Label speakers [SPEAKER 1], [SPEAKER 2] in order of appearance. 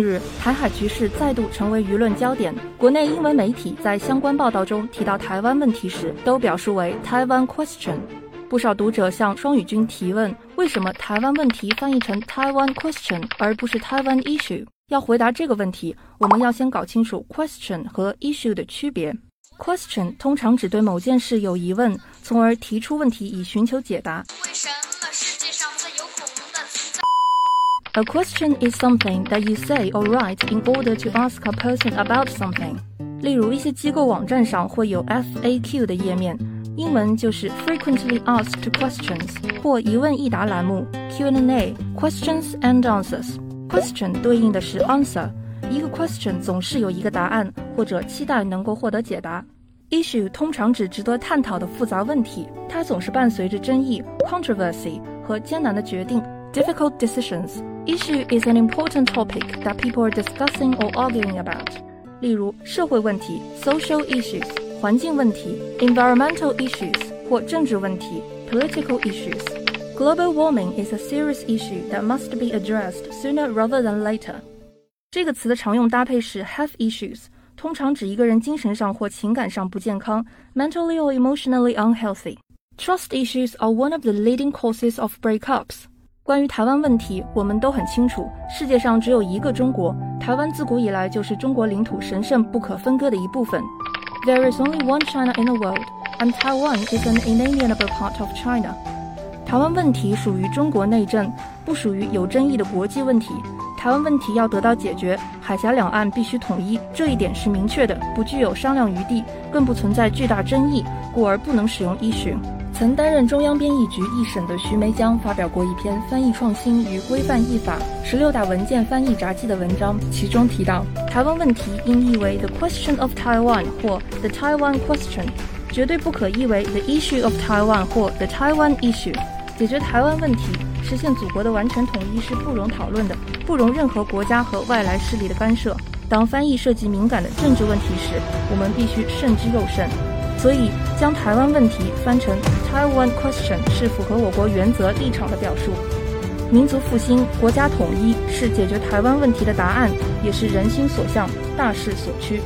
[SPEAKER 1] 近日，台海局势再度成为舆论焦点。国内英文媒体在相关报道中提到台湾问题时，都表述为 Taiwan Question。不少读者向双语君提问：为什么台湾问题翻译成 Taiwan Question 而不是 Taiwan Issue？要回答这个问题，我们要先搞清楚 Question 和 Issue 的区别。Question 通常只对某件事有疑问，从而提出问题以寻求解答。A question is something that you say or write in order to ask a person about something。例如，一些机构网站上会有 FAQ 的页面，英文就是 Frequently Asked Questions 或一问一答栏目 Q&A（Questions and Answers）。Question 对应的是 Answer，一个 question 总是有一个答案，或者期待能够获得解答。Issue 通常指值得探讨的复杂问题，它总是伴随着争议 （controversy） 和艰难的决定 （difficult decisions）。Issue is an important topic that people are discussing or arguing about。例如，社会问题 （social issues）、环境问题 （environmental issues） 或政治问题 （political issues）。Global warming is a serious issue that must be addressed sooner rather than later。这个词的常用搭配是 have issues，通常指一个人精神上或情感上不健康 （mentally or emotionally unhealthy）。Trust issues are one of the leading causes of breakups。 关于台湾问题，我们都很清楚，世界上只有一个中国，台湾自古以来就是中国领土神圣不可分割的一部分。There is only one China in the world, and Taiwan is an inalienable part of China. 台湾问题属于中国内政，不属于有争议的国际问题。台湾问题要得到解决，海峡两岸必须统一，这一点是明确的，不具有商量余地，更不存在巨大争议，故而不能使用依循。曾担任中央编译局一审的徐梅江发表过一篇《翻译创新与规范译法：十六大文件翻译札记》的文章，其中提到，台湾问题应译为 The Question of Taiwan 或 The Taiwan Question，绝对不可译为 The Issue of Taiwan 或 The Taiwan Issue。解决台湾问题，实现祖国的完全统一是不容讨论的，不容任何国家和外来势力的干涉。当翻译涉及敏感的政治问题时，我们必须慎之又慎。所以，将台湾问题翻成 Taiwan Question 是符合我国原则立场的表述。民族复兴、国家统一是解决台湾问题的答案，也是人心所向、大势所趋。